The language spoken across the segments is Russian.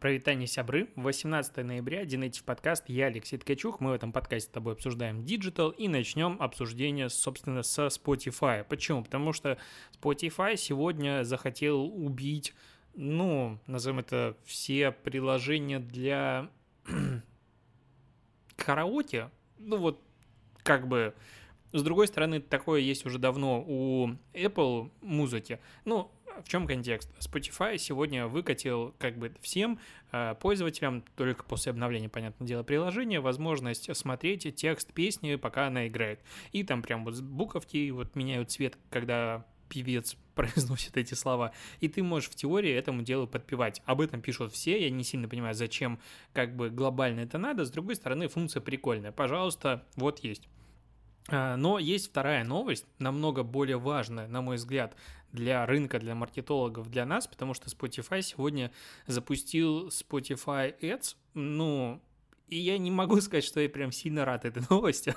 Прывітанне, сябры. 18 ноября, The Native подкаст. Я Алексей Ткачух. Мы в этом подкасте с тобой обсуждаем digital и начнем обсуждение, собственно, со Spotify. Почему? Потому что Spotify сегодня захотел убить, ну, назовем это, все приложения для караоке. Ну вот, как бы... С другой стороны, такое есть уже давно у Apple музыки. Ну, в чем контекст? Spotify сегодня выкатил как бы всем э, пользователям, только после обновления, понятное дело, приложения, возможность смотреть текст песни, пока она играет. И там прям вот буковки вот меняют цвет, когда певец произносит эти слова, и ты можешь в теории этому делу подпевать. Об этом пишут все, я не сильно понимаю, зачем как бы глобально это надо. С другой стороны, функция прикольная. Пожалуйста, вот есть. А, но есть вторая новость, намного более важная, на мой взгляд, для рынка, для маркетологов, для нас, потому что Spotify сегодня запустил Spotify Ads, ну, и я не могу сказать, что я прям сильно рад этой новости,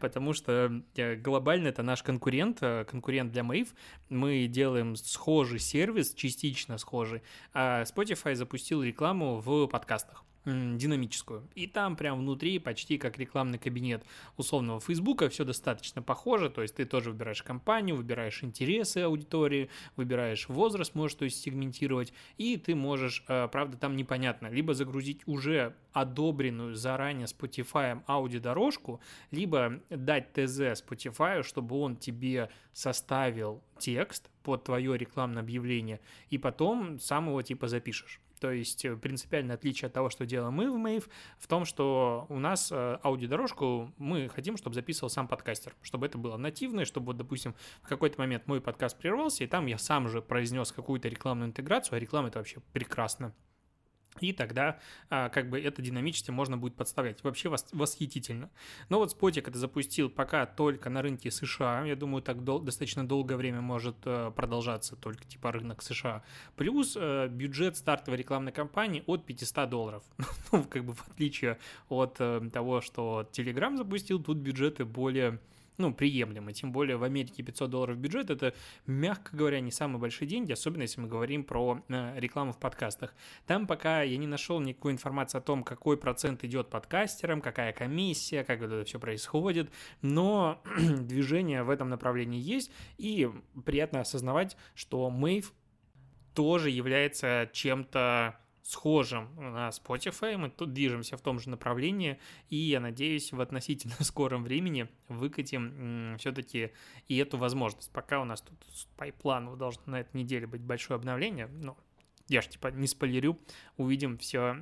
потому что э, глобально это наш конкурент, э, конкурент для Mave. Мы делаем схожий сервис, частично схожий, а Spotify запустил рекламу в подкастах динамическую. И там прям внутри почти как рекламный кабинет условного Фейсбука все достаточно похоже, то есть ты тоже выбираешь компанию, выбираешь интересы аудитории, выбираешь возраст, можешь то есть сегментировать, и ты можешь, э, правда, там непонятно, либо загрузить уже одобренную заранее Spotify аудиодорожку, либо дать ТЗ Spotify, чтобы он тебе составил текст под твое рекламное объявление, и потом сам его типа запишешь. То есть э, принципиальное отличие от того, что делаем мы в Mave, в том, что у нас э, аудиодорожку мы хотим, чтобы записывал сам подкастер, чтобы это было нативное, чтобы вот, допустим, в какой-то момент мой подкаст прервался, и там я сам же произнес какую-то рекламную интеграцию, а реклама это вообще прекрасно. И тогда а, как бы это динамически можно будет подставлять. Вообще вос, восхитительно. Но вот Спотик это запустил пока только на рынке США. Я думаю, так дол- достаточно долгое время может а, продолжаться только типа рынок США. Плюс а, бюджет стартовой рекламной кампании от 500 долларов. ну, как бы в отличие от а, того, что Telegram запустил, тут бюджеты более ну, приемлемо. Тем более в Америке 500 долларов бюджет – это, мягко говоря, не самые большие деньги, особенно если мы говорим про э, рекламу в подкастах. Там пока я не нашел никакой информации о том, какой процент идет подкастерам, какая комиссия, как это все происходит, но движение в этом направлении есть, и приятно осознавать, что Mave тоже является чем-то схожим на Spotify. Мы тут движемся в том же направлении, и я надеюсь, в относительно скором времени выкатим все-таки и эту возможность. Пока у нас тут по плану должно на этой неделе быть большое обновление, но я же типа не спойлерю, увидим все,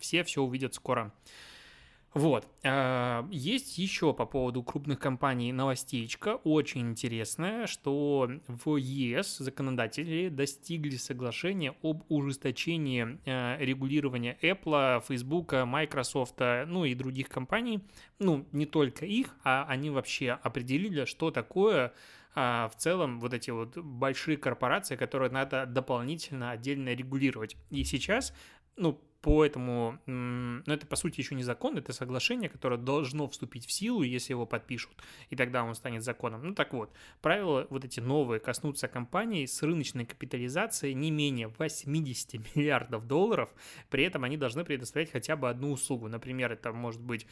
все все увидят скоро. Вот. А, есть еще по поводу крупных компаний новостечка, очень интересная, что в ЕС законодатели достигли соглашения об ужесточении а, регулирования Apple, Facebook, Microsoft, ну и других компаний. Ну, не только их, а они вообще определили, что такое а, в целом вот эти вот большие корпорации, которые надо дополнительно отдельно регулировать. И сейчас ну, по этому, ну это по сути еще не закон, это соглашение, которое должно вступить в силу, если его подпишут, и тогда он станет законом. Ну так вот, правила вот эти новые коснутся компаний с рыночной капитализацией не менее 80 миллиардов долларов, при этом они должны предоставлять хотя бы одну услугу, например, это может быть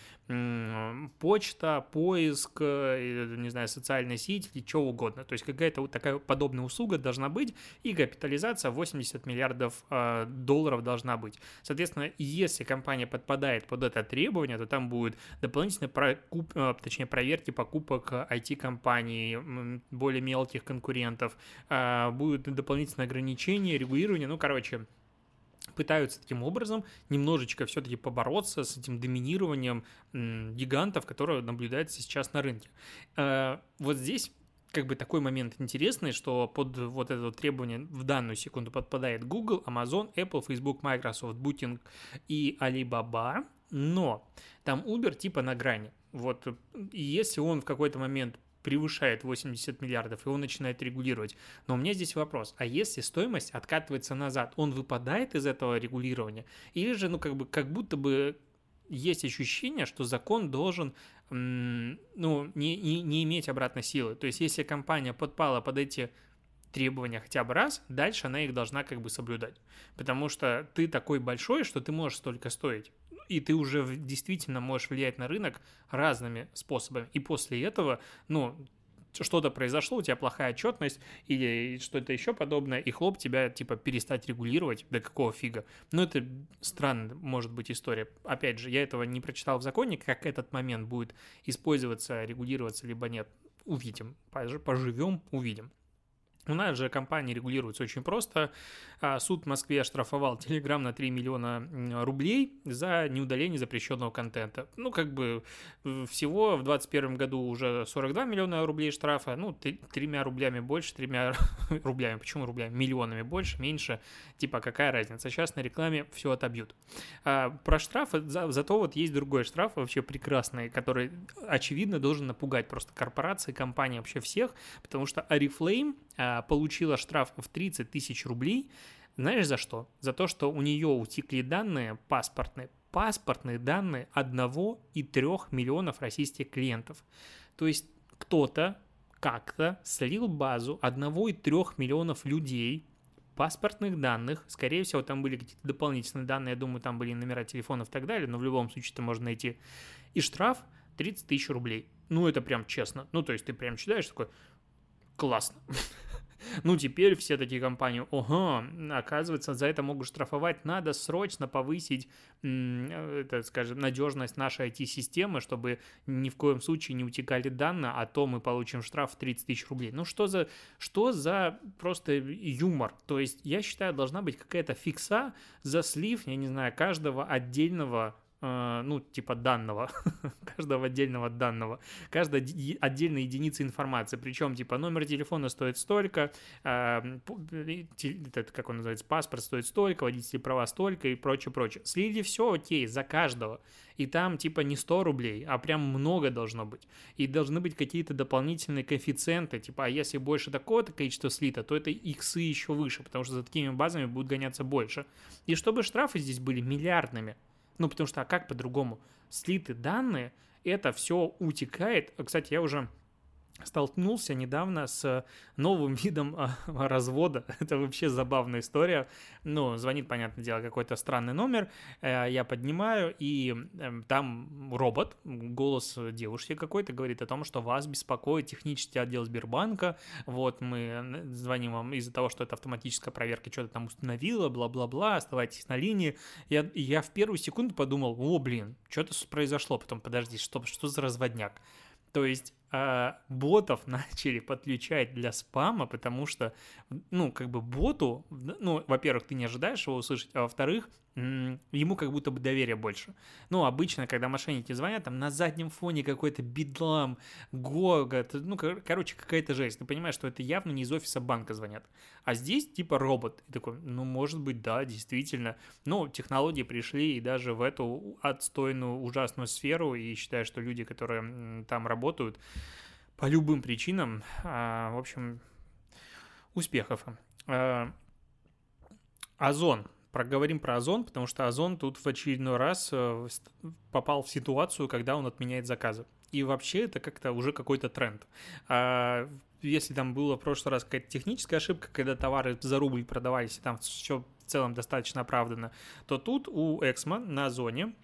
почта, поиск, э, не знаю, социальная сеть или что угодно, то есть какая-то вот такая подобная услуга должна быть, и капитализация 80 миллиардов э, долларов должна быть. Соответственно, если компания подпадает под это требование, то там будет дополнительные прокуп, э, точнее, проверки покупок IT-компаний, более мелких конкурентов, а, будут дополнительные ограничения, регулирование, ну, короче, пытаются таким образом немножечко все-таки побороться с этим доминированием гигантов, которое наблюдается сейчас на рынке. Э, вот здесь как бы такой момент интересный, что под вот это вот требование в данную секунду подпадает Google, Amazon, Apple, Facebook, Microsoft, Booking и Alibaba, но там Uber типа на грани. Вот если он в какой-то момент превышает 80 миллиардов, и он начинает регулировать. Но у меня здесь вопрос, а если стоимость откатывается назад, он выпадает из этого регулирования? Или же, ну, как бы, как будто бы есть ощущение, что закон должен ну, не, не, не иметь обратной силы. То есть, если компания подпала под эти требования хотя бы раз, дальше она их должна как бы соблюдать. Потому что ты такой большой, что ты можешь столько стоить. И ты уже действительно можешь влиять на рынок разными способами. И после этого, ну, что-то произошло, у тебя плохая отчетность или что-то еще подобное, и хлоп тебя, типа, перестать регулировать, да какого фига. Ну, это странная может быть история. Опять же, я этого не прочитал в законе, как этот момент будет использоваться, регулироваться, либо нет. Увидим, поживем, увидим. У нас же компания регулируется очень просто. А, суд в Москве оштрафовал Telegram на 3 миллиона рублей за неудаление запрещенного контента. Ну, как бы всего в 2021 году уже 42 миллиона рублей штрафа, ну, тремя рублями больше, тремя рублями, почему рублями? Миллионами больше, меньше, типа какая разница? Сейчас на рекламе все отобьют. А, про штрафы, за, зато вот есть другой штраф, вообще прекрасный, который, очевидно, должен напугать просто корпорации, компании, вообще всех, потому что Oriflame а, получила штраф в 30 тысяч рублей. Знаешь за что? За то, что у нее утекли данные паспортные, паспортные данные одного и трех миллионов российских клиентов. То есть кто-то как-то слил базу одного и трех миллионов людей, паспортных данных, скорее всего, там были какие-то дополнительные данные, я думаю, там были номера телефонов и так далее, но в любом случае это можно найти. И штраф 30 тысяч рублей. Ну, это прям честно. Ну, то есть ты прям читаешь такой, классно. Ну, теперь все такие компании, ого, оказывается, за это могут штрафовать, надо срочно повысить, это, скажем, надежность нашей IT-системы, чтобы ни в коем случае не утекали данные, а то мы получим штраф в 30 тысяч рублей. Ну, что за, что за просто юмор? То есть, я считаю, должна быть какая-то фикса за слив, я не знаю, каждого отдельного Э, ну, типа данного, каждого отдельного данного, каждой отдельной единицы информации, причем, типа, номер телефона стоит столько, э, этот, как он называется, паспорт стоит столько, водительские права столько и прочее, прочее. Слили все, окей, за каждого, и там, типа, не 100 рублей, а прям много должно быть, и должны быть какие-то дополнительные коэффициенты, типа, а если больше такого-то количества слита, то это иксы еще выше, потому что за такими базами будут гоняться больше. И чтобы штрафы здесь были миллиардными, ну, потому что, а как по-другому? Слиты данные, это все утекает. Кстати, я уже столкнулся недавно с новым видом а, развода. Это вообще забавная история. Ну, звонит, понятное дело, какой-то странный номер. Э, я поднимаю, и эм, там робот, голос девушки какой-то, говорит о том, что вас беспокоит технический отдел Сбербанка. Вот мы звоним вам из-за того, что это автоматическая проверка что-то там установила, бла-бла-бла, оставайтесь на линии. Я, я в первую секунду подумал, о, блин, что-то произошло. Потом, подожди, что, что за разводняк? То есть а, ботов начали подключать для спама, потому что, ну, как бы боту, ну, во-первых, ты не ожидаешь его услышать, а во-вторых, ему как будто бы доверия больше. Ну, обычно, когда мошенники звонят, там на заднем фоне какой-то бидлам, гогот, ну, короче, какая-то жесть. Ты понимаешь, что это явно не из офиса банка звонят. А здесь типа робот. И такой, ну, может быть, да, действительно. Ну, технологии пришли и даже в эту отстойную, ужасную сферу, и считаю, что люди, которые там работают, по любым причинам, а, в общем, успехов. А, Озон проговорим про Озон, потому что Озон тут в очередной раз э, попал в ситуацию, когда он отменяет заказы. И вообще это как-то уже какой-то тренд. А если там было в прошлый раз какая-то техническая ошибка, когда товары за рубль продавались, и там все в целом достаточно оправдано, то тут у Эксмо на Озоне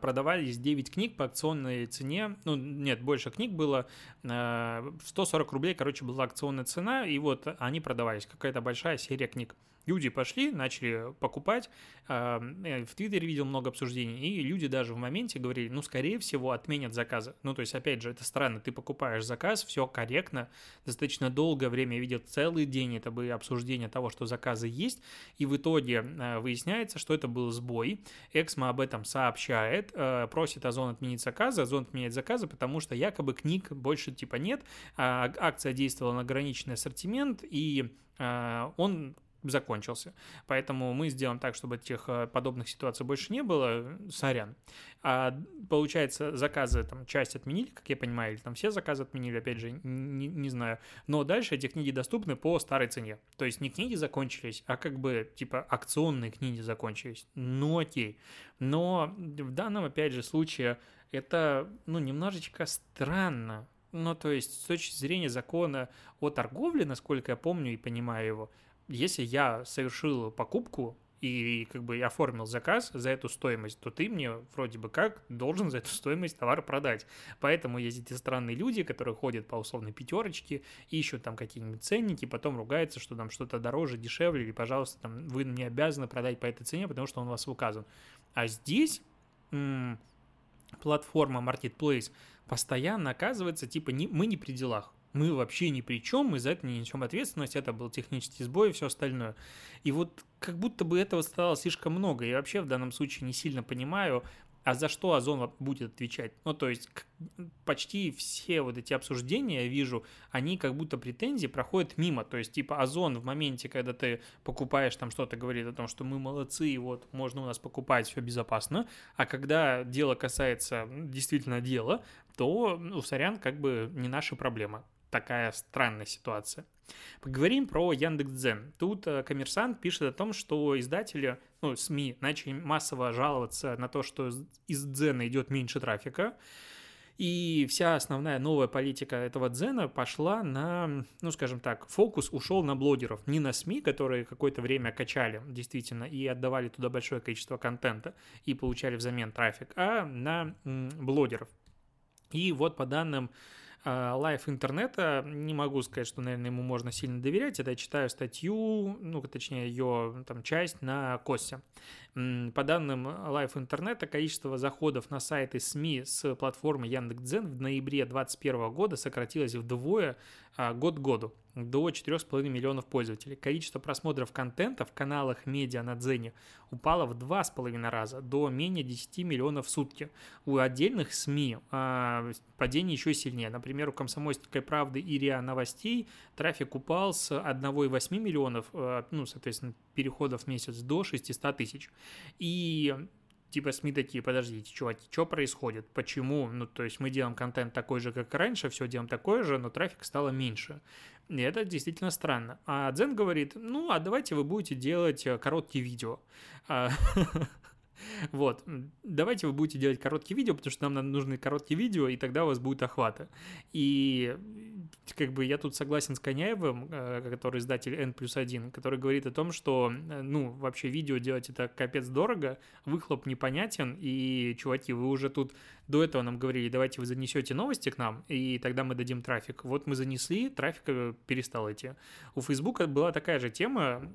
продавались 9 книг по акционной цене, ну, нет, больше книг было, 140 а, рублей, короче, была акционная цена, и вот они продавались, какая-то большая серия книг люди пошли, начали покупать. А, в Твиттере видел много обсуждений, и люди даже в моменте говорили, ну, скорее всего, отменят заказы. Ну, то есть, опять же, это странно, ты покупаешь заказ, все корректно, достаточно долгое время, я видел целый день, это были обсуждения того, что заказы есть, и в итоге а, выясняется, что это был сбой. Эксмо об этом сообщает, а, просит Озон отменить заказы, Озон отменяет заказы, потому что якобы книг больше типа нет, акция действовала на ограниченный ассортимент, и он закончился. Поэтому мы сделаем так, чтобы этих э, подобных ситуаций больше не было. Сорян. А получается, заказы там часть отменили, как я понимаю, или там все заказы отменили, опять же, не, не знаю. Но дальше эти книги доступны по старой цене. То есть не книги закончились, а как бы типа акционные книги закончились. Ну окей. Но в данном, опять же, случае это, ну, немножечко странно Ну, то есть, с точки зрения закона о торговле, насколько я помню и понимаю его, если я совершил покупку и как бы оформил заказ за эту стоимость, то ты мне вроде бы как должен за эту стоимость товар продать. Поэтому есть эти странные люди, которые ходят по условной пятерочке, ищут там какие-нибудь ценники, потом ругаются, что там что-то дороже, дешевле, или, пожалуйста, там, вы не обязаны продать по этой цене, потому что он у вас указан. А здесь платформа Marketplace постоянно оказывается, типа, не, мы не при делах мы вообще ни при чем, мы за это не несем ответственность, это был технический сбой и все остальное. И вот как будто бы этого стало слишком много. Я вообще в данном случае не сильно понимаю, а за что Озон будет отвечать? Ну, то есть почти все вот эти обсуждения, я вижу, они как будто претензии проходят мимо. То есть, типа, Озон в моменте, когда ты покупаешь там что-то, говорит о том, что мы молодцы, и вот можно у нас покупать, все безопасно. А когда дело касается действительно дела, то, ну, сорян, как бы не наша проблема такая странная ситуация. Поговорим про Яндекс.Дзен. Тут э, коммерсант пишет о том, что издатели, ну, СМИ начали массово жаловаться на то, что из Дзена идет меньше трафика. И вся основная новая политика этого дзена пошла на, ну, скажем так, фокус ушел на блогеров. Не на СМИ, которые какое-то время качали, действительно, и отдавали туда большое количество контента и получали взамен трафик, а на блогеров. И вот по данным лайф интернета, не могу сказать, что, наверное, ему можно сильно доверять. Это я читаю статью, ну, точнее, ее там часть на Косе. По данным лайф интернета, количество заходов на сайты СМИ с платформы Яндекс.Дзен в ноябре 2021 года сократилось вдвое а, год к году до 4,5 миллионов пользователей. Количество просмотров контента в каналах медиа на Дзене упало в 2,5 раза, до менее 10 миллионов в сутки. У отдельных СМИ э, падение еще сильнее. Например, у «Комсомольской правды» и РИА Новостей трафик упал с 1,8 миллионов, э, ну, соответственно, переходов в месяц до 600 тысяч. И типа СМИ такие, подождите, чуваки, что происходит, почему, ну, то есть мы делаем контент такой же, как раньше, все делаем такое же, но трафик стало меньше. И это действительно странно. А Дзен говорит, ну, а давайте вы будете делать э, короткие видео. Вот, давайте вы будете делать короткие видео, потому что нам нужны короткие видео, и тогда у вас будет охвата. И как бы я тут согласен с Коняевым, э, который издатель N плюс 1, который говорит о том, что, э, ну, вообще видео делать это капец дорого, выхлоп непонятен, и, чуваки, вы уже тут до этого нам говорили, давайте вы занесете новости к нам, и тогда мы дадим трафик. Вот мы занесли, трафик э, перестал идти. У Фейсбука была такая же тема,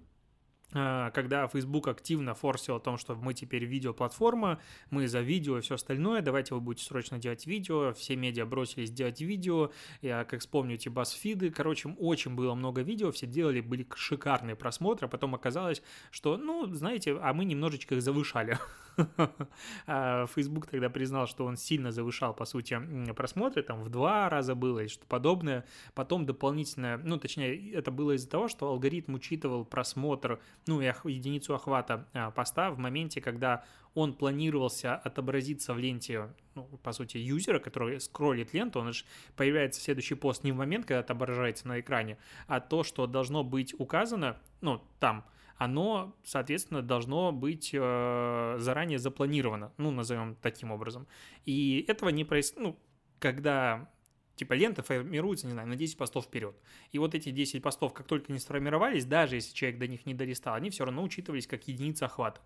когда Facebook активно форсил о том, что мы теперь видеоплатформа, мы за видео и все остальное, давайте вы будете срочно делать видео, все медиа бросились делать видео, я, как вспомню, эти басфиды, короче, очень было много видео, все делали, были шикарные просмотры, а потом оказалось, что, ну, знаете, а мы немножечко их завышали. А Facebook тогда признал, что он сильно завышал, по сути, просмотры, там в два раза было или что подобное. Потом дополнительно, ну, точнее, это было из-за того, что алгоритм учитывал просмотр ну, и единицу охвата а, поста в моменте, когда он планировался отобразиться в ленте, ну, по сути, юзера, который скроллит ленту, он же появляется следующий пост не в момент, когда отображается на экране, а то, что должно быть указано, ну, там, оно, соответственно, должно быть э, заранее запланировано, ну, назовем таким образом. И этого не происходит, ну, когда Типа лента формируется, не знаю, на 10 постов вперед. И вот эти 10 постов, как только они сформировались, даже если человек до них не долистал, они все равно учитывались как единица охвата.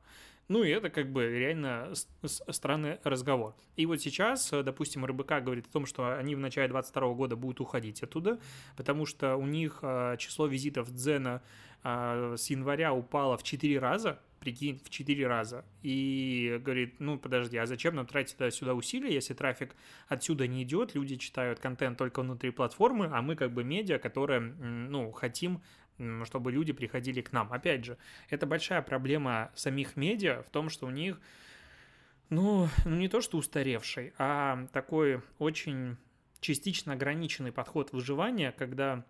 Ну и это как бы реально странный разговор. И вот сейчас, допустим, РБК говорит о том, что они в начале 2022 года будут уходить оттуда, потому что у них а, число визитов Дзена а, с января упало в 4 раза, прикинь, в 4 раза. И говорит, ну подожди, а зачем нам тратить сюда усилия, если трафик отсюда не идет, люди читают контент только внутри платформы, а мы как бы медиа, которые, ну, хотим чтобы люди приходили к нам. Опять же, это большая проблема самих медиа в том, что у них, ну, ну не то что устаревший, а такой очень частично ограниченный подход выживания, когда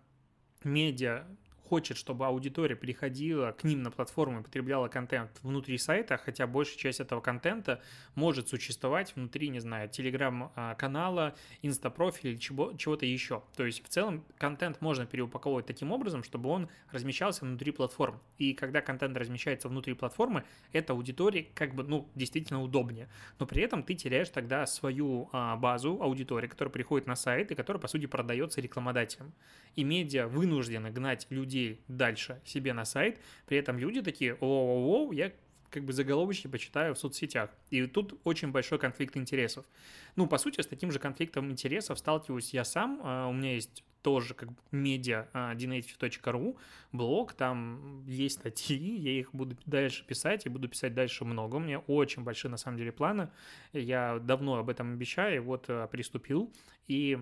медиа хочет, чтобы аудитория приходила к ним на платформу и потребляла контент внутри сайта, хотя большая часть этого контента может существовать внутри, не знаю, телеграм-канала, инстапрофиля или чего-то еще. То есть в целом контент можно переупаковывать таким образом, чтобы он размещался внутри платформ. И когда контент размещается внутри платформы, это аудитории как бы, ну, действительно удобнее. Но при этом ты теряешь тогда свою а, базу аудитории, которая приходит на сайт и которая, по сути, продается рекламодателям. И медиа вынуждены гнать людей дальше себе на сайт, при этом люди такие, о-о-о, я как бы заголовочки почитаю в соцсетях. И тут очень большой конфликт интересов. Ну, по сути, с таким же конфликтом интересов сталкиваюсь я сам. А, у меня есть тоже как медиа dnative.ru, блог, там есть статьи, я их буду дальше писать, и буду писать дальше много. У меня очень большие, на самом деле, планы. Я давно об этом обещаю, вот а, приступил. И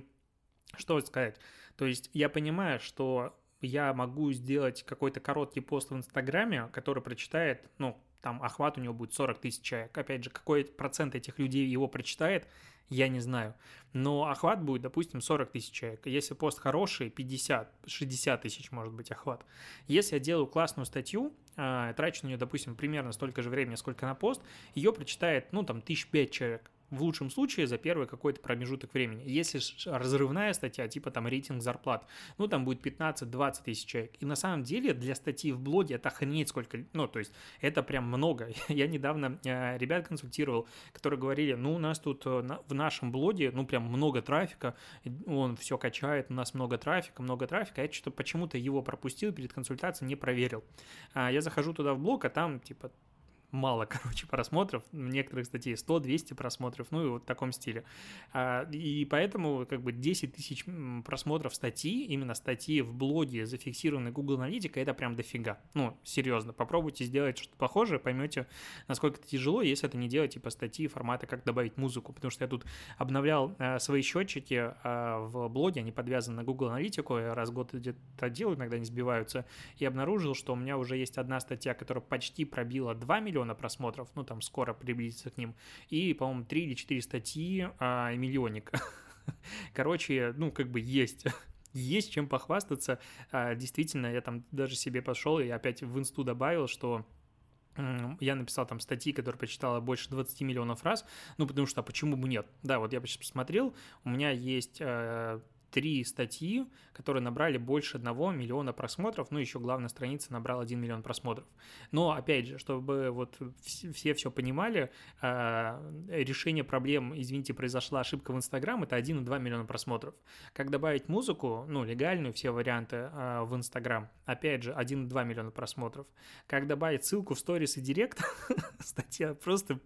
что сказать? То есть я понимаю, что я могу сделать какой-то короткий пост в Инстаграме, который прочитает, ну, там охват у него будет 40 тысяч человек. Опять же, какой процент этих людей его прочитает, я не знаю. Но охват будет, допустим, 40 тысяч человек. Если пост хороший, 50, 60 тысяч может быть охват. Если я делаю классную статью, а, трачу на нее, допустим, примерно столько же времени, сколько на пост, ее прочитает, ну, там, тысяч пять человек в лучшем случае за первый какой-то промежуток времени. Если разрывная статья, типа там рейтинг зарплат, ну там будет 15-20 тысяч человек. И на самом деле для статьи в блоге это охренеть сколько, ну то есть это прям много. Я недавно э, ребят консультировал, которые говорили, ну у нас тут э, в нашем блоге, ну прям много трафика, он все качает, у нас много трафика, много трафика, а я что-то почему-то его пропустил перед консультацией, не проверил. А я захожу туда в блог, а там типа мало, короче, просмотров, некоторых статей 100-200 просмотров, ну и вот в таком стиле. А, и поэтому как бы 10 тысяч просмотров статьи, именно статьи в блоге, зафиксированной Google Аналитика, это прям дофига. Ну, серьезно, попробуйте сделать что-то похожее, поймете, насколько это тяжело, если это не делать типа статьи формата «Как добавить музыку», потому что я тут обновлял а, свои счетчики а, в блоге, они подвязаны на Google Аналитику, я раз в год где-то делаю, иногда не сбиваются, и обнаружил, что у меня уже есть одна статья, которая почти пробила 2 миллиона миллиона просмотров, ну, там скоро приблизится к ним, и, по-моему, 3 или 4 статьи а, миллионник. Короче, ну, как бы есть есть чем похвастаться. А, действительно, я там даже себе пошел и опять в инсту добавил, что я написал там статьи, которые прочитала больше 20 миллионов раз, ну, потому что а почему бы нет? Да, вот я посмотрел, у меня есть э, три статьи, которые набрали больше одного миллиона просмотров, ну, еще главная страница набрала 1 миллион просмотров. Но, опять же, чтобы вот все все понимали, а, решение проблем, извините, произошла ошибка в Инстаграм, это 1,2 миллиона просмотров. Как добавить музыку, ну, легальную, все варианты а, в Инстаграм, опять же, 1,2 миллиона просмотров. Как добавить ссылку в сторис и директ, статья просто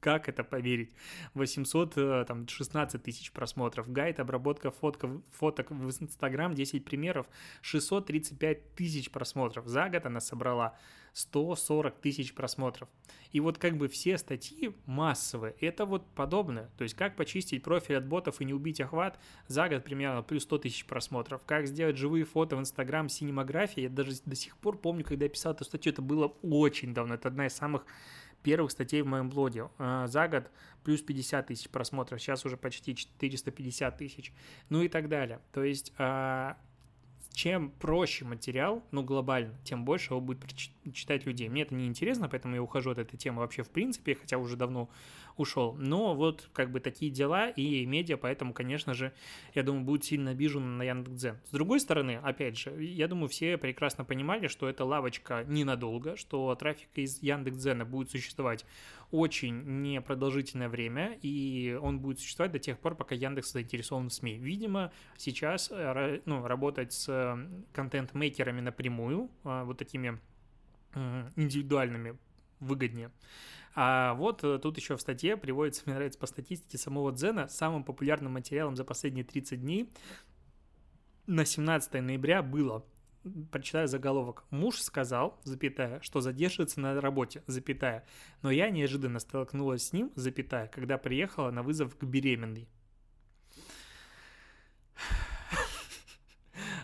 как это поверить? 816 э, тысяч просмотров. Гайд, обработка фоток, фоток в Инстаграм, 10 примеров, 635 тысяч просмотров. За год она собрала 140 тысяч просмотров. И вот как бы все статьи массовые, это вот подобное. То есть как почистить профиль от ботов и не убить охват, за год примерно плюс 100 тысяч просмотров. Как сделать живые фото в Инстаграм с синемографией, я даже до сих пор помню, когда я писал эту статью, это было очень давно, это одна из самых первых статей в моем блоге. А, за год плюс 50 тысяч просмотров, сейчас уже почти 450 тысяч, ну и так далее. То есть а, чем проще материал, ну, глобально, тем больше его будет читать людей. Мне это не интересно, поэтому я ухожу от этой темы вообще в принципе, хотя уже давно ушел. Но вот как бы такие дела и медиа, поэтому, конечно же, я думаю, будет сильно обижен на Яндекс.Дзен. С другой стороны, опять же, я думаю, все прекрасно понимали, что эта лавочка ненадолго, что трафик из Яндекс.Дзена будет существовать очень непродолжительное время, и он будет существовать до тех пор, пока Яндекс заинтересован в СМИ. Видимо, сейчас э, ну, работать с контент-мейкерами напрямую, э, вот такими индивидуальными, выгоднее. А вот э, тут еще в статье приводится, мне нравится по статистике самого Дзена, самым популярным материалом за последние 30 дней на 17 ноября было прочитаю заголовок. Муж сказал, запятая, что задерживается на работе, запятая. Но я неожиданно столкнулась с ним, запятая, когда приехала на вызов к беременной.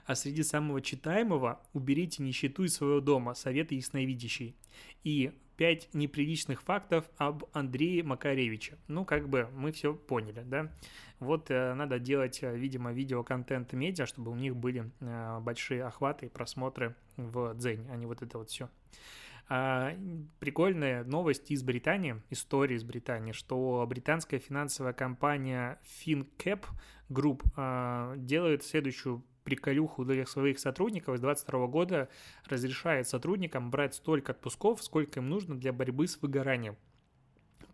А среди самого читаемого уберите нищету из своего дома, советы ясновидящий. И 5 неприличных фактов об Андрее Макаревиче. Ну, как бы мы все поняли, да? Вот э, надо делать, э, видимо, видеоконтент медиа, чтобы у них были э, большие охваты и просмотры в Дзень, а не вот это вот все. А, прикольная новость из Британии, история из Британии, что британская финансовая компания FinCap Group а, делает следующую приколюху для своих сотрудников с 2022 года разрешает сотрудникам брать столько отпусков, сколько им нужно для борьбы с выгоранием.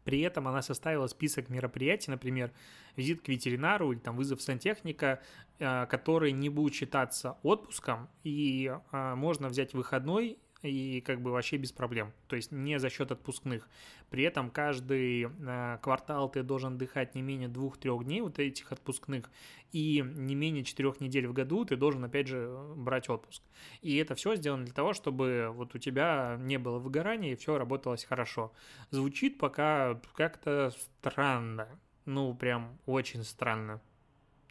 При этом она составила список мероприятий, например, визит к ветеринару или там вызов сантехника, а, который не будет считаться отпуском, и можно взять выходной и как бы вообще без проблем. То есть не за счет отпускных. При этом каждый э, квартал ты должен отдыхать не менее двух-трех дней вот этих отпускных, и не менее четырех недель в году ты должен, опять же, брать отпуск. И это все сделано для того, чтобы вот у тебя не было выгорания и все работалось хорошо. Звучит пока как-то странно. Ну, прям очень странно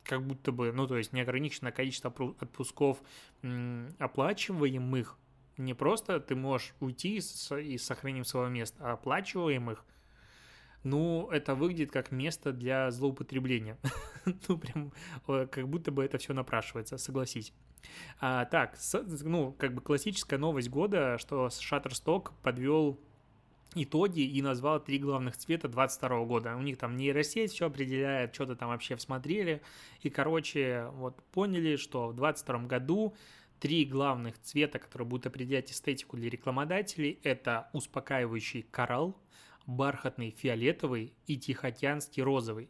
как будто бы, ну, то есть неограниченное количество отпусков оплачиваемых не просто ты можешь уйти и с сохранением своего места, а оплачиваемых, ну, это выглядит как место для злоупотребления. ну, прям как будто бы это все напрашивается, согласись. А, так, ну, как бы классическая новость года, что Shutterstock подвел итоги и назвал три главных цвета 22 года. У них там нейросеть все определяет, что-то там вообще всмотрели. И, короче, вот поняли, что в 22 году Три главных цвета, которые будут определять эстетику для рекламодателей, это успокаивающий коралл, бархатный фиолетовый и тихоокеанский розовый.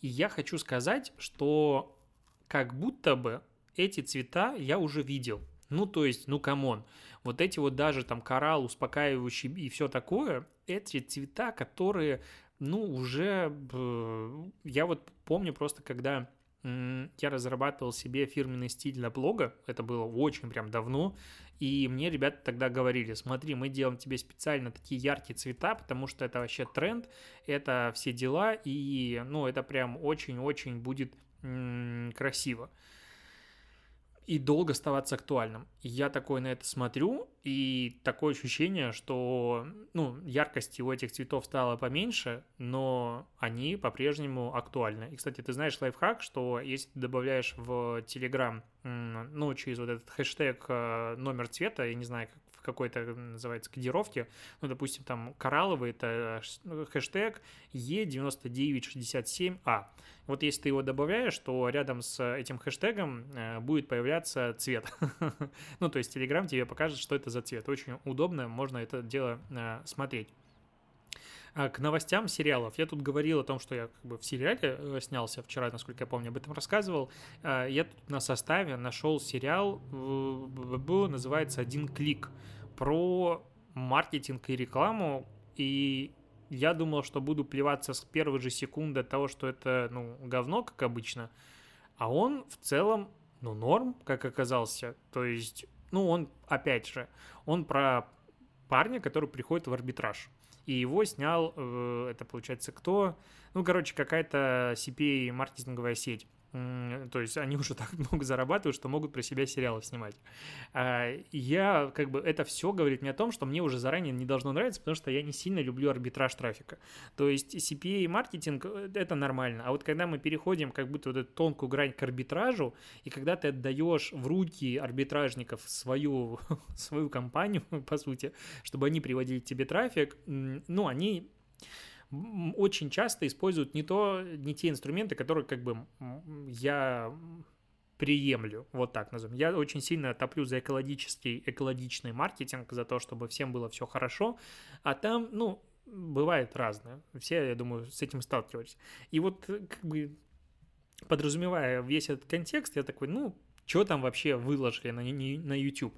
И я хочу сказать, что как будто бы эти цвета я уже видел. Ну, то есть, ну, come on. Вот эти вот даже там коралл, успокаивающий и все такое, эти цвета, которые, ну, уже... Я вот помню просто, когда я разрабатывал себе фирменный стиль для блога, это было очень прям давно, и мне ребята тогда говорили, смотри, мы делаем тебе специально такие яркие цвета, потому что это вообще тренд, это все дела, и, ну, это прям очень-очень будет красиво и долго оставаться актуальным. Я такой на это смотрю, и такое ощущение, что ну, яркости у этих цветов стало поменьше, но они по-прежнему актуальны. И, кстати, ты знаешь лайфхак, что если ты добавляешь в Telegram, ну, через вот этот хэштег э, номер цвета, я не знаю, как в какой-то, называется, кодировке, ну, допустим, там коралловый, это э, хэштег E9967A. Вот если ты его добавляешь, то рядом с этим хэштегом э, будет появляться цвет. ну, то есть Telegram тебе покажет, что это за цвет. Очень удобно, можно это дело э, смотреть. А, к новостям сериалов. Я тут говорил о том, что я как бы в сериале э, снялся вчера, насколько я помню, об этом рассказывал. А, я тут на составе нашел сериал, называется «Один клик», про маркетинг и рекламу, и я думал, что буду плеваться с первой же секунды от того, что это, ну, говно, как обычно. А он в целом, ну, норм, как оказался. То есть, ну, он, опять же, он про парня, который приходит в арбитраж. И его снял, э, это получается кто? Ну, короче, какая-то CPA-маркетинговая сеть. То есть они уже так много зарабатывают, что могут про себя сериалы снимать. А, я, как бы, это все говорит мне о том, что мне уже заранее не должно нравиться, потому что я не сильно люблю арбитраж трафика. То есть CPA маркетинг э, это нормально. А вот когда мы переходим как будто вот эту тонкую грань к арбитражу, и когда ты отдаешь в руки арбитражников свою, свою компанию, по сути, чтобы они приводили тебе трафик, ну, они очень часто используют не, то, не те инструменты, которые как бы я приемлю, вот так назовем. Я очень сильно топлю за экологический, экологичный маркетинг, за то, чтобы всем было все хорошо, а там, ну, бывает разное. Все, я думаю, с этим сталкивались. И вот как бы подразумевая весь этот контекст, я такой, ну, что там вообще выложили на, на YouTube?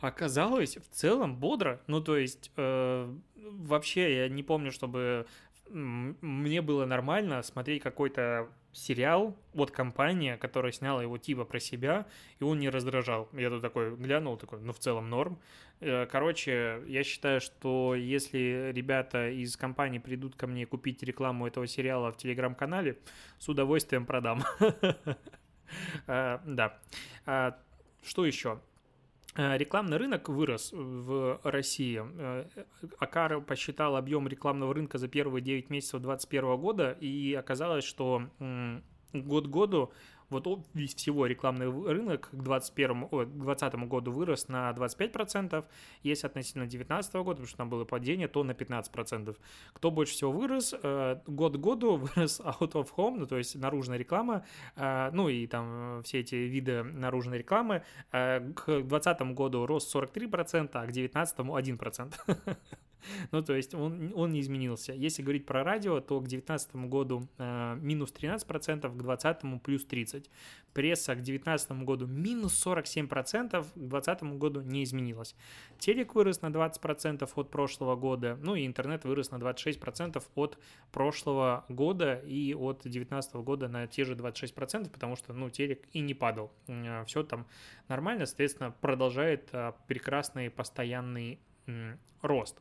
Оказалось, в целом бодро. Ну, то есть, э, вообще я не помню, чтобы мне было нормально смотреть какой-то сериал от компании, которая сняла его типа про себя, и он не раздражал. Я тут такой глянул, такой, ну, в целом норм. Э, короче, я считаю, что если ребята из компании придут ко мне купить рекламу этого сериала в телеграм-канале, с удовольствием продам. Э, да. А, что еще? Э, рекламный рынок вырос в России. Э, Акар посчитал объем рекламного рынка за первые 9 месяцев 2021 года, и оказалось, что год году вот всего рекламный рынок к 2021, о, 2020 году вырос на 25%, если относительно 2019 года, потому что там было падение, то на 15%. Кто больше всего вырос? Э, год году вырос out of home, ну, то есть наружная реклама, э, ну и там все эти виды наружной рекламы. Э, к 2020 году рост 43%, а к 2019 1%. Ну, то есть он, он не изменился. Если говорить про радио, то к 2019 году э, минус 13%, к 2020 плюс 30%. Пресса к 2019 году минус 47%, к 2020 году не изменилась. Телек вырос на 20% от прошлого года, ну и интернет вырос на 26% от прошлого года и от 2019 года на те же 26%, потому что, ну, телек и не падал. Э, Все там нормально, соответственно, продолжает э, прекрасный постоянный рост.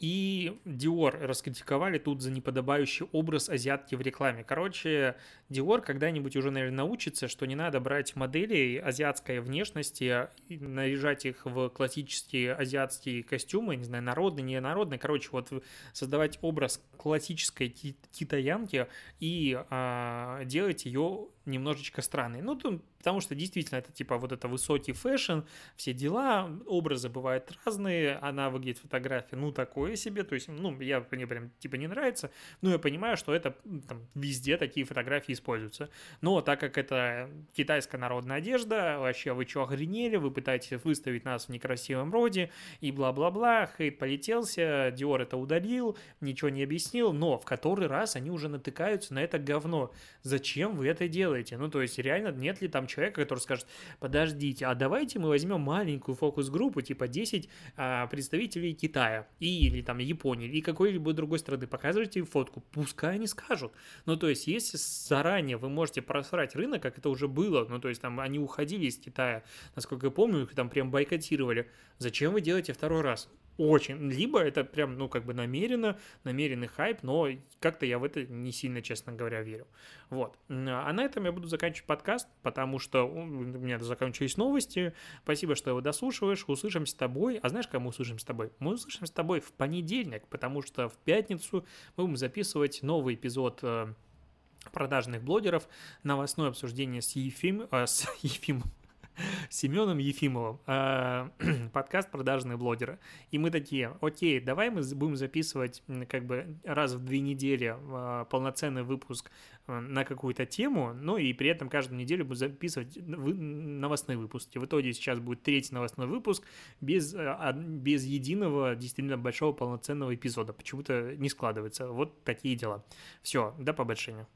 И Dior раскритиковали тут за неподобающий образ азиатки в рекламе. Короче, Dior когда-нибудь уже, наверное, научится, что не надо брать модели азиатской внешности, наряжать их в классические азиатские костюмы, не знаю, народные, не народные. Короче, вот создавать образ классической китаянки и а, делать ее немножечко странный. Ну, потому что действительно это типа вот это высокий fashion, все дела, образы бывают разные, она выглядит фотография, ну, такое себе, то есть, ну, я мне прям типа не нравится, но я понимаю, что это там везде такие фотографии используются. Но так как это китайская народная одежда, вообще вы что, охренели, вы пытаетесь выставить нас в некрасивом роде и бла-бла-бла, хейт полетелся, Диор это удалил, ничего не объяснил, но в который раз они уже натыкаются на это говно. Зачем вы это делаете? Делаете? Ну, то есть, реально, нет ли там человека, который скажет, подождите, а давайте мы возьмем маленькую фокус-группу, типа 10 а, представителей Китая и, или там Японии, или какой-либо другой страны, показывайте фотку, пускай они скажут. Ну, то есть, если заранее вы можете просрать рынок, как это уже было, ну, то есть, там они уходили из Китая, насколько я помню, их там прям бойкотировали, зачем вы делаете второй раз? Очень. Либо это прям, ну, как бы намеренно, намеренный хайп, но как-то я в это не сильно, честно говоря, верю. Вот. А на этом я буду заканчивать подкаст, потому что у меня закончились новости. Спасибо, что его дослушиваешь. Услышимся с тобой. А знаешь, кому услышимся с тобой? Мы услышимся с тобой в понедельник, потому что в пятницу мы будем записывать новый эпизод э, продажных блогеров, новостное обсуждение с Ефим, э, с Ефимом, Семеном Ефимовым, э, подкаст «Продажные блогеры». И мы такие, окей, давай мы будем записывать как бы раз в две недели э, полноценный выпуск э, на какую-то тему, ну и при этом каждую неделю будем записывать новостные выпуски. В итоге сейчас будет третий новостной выпуск без, без единого действительно большого полноценного эпизода. Почему-то не складывается. Вот такие дела. Все, до побольшения.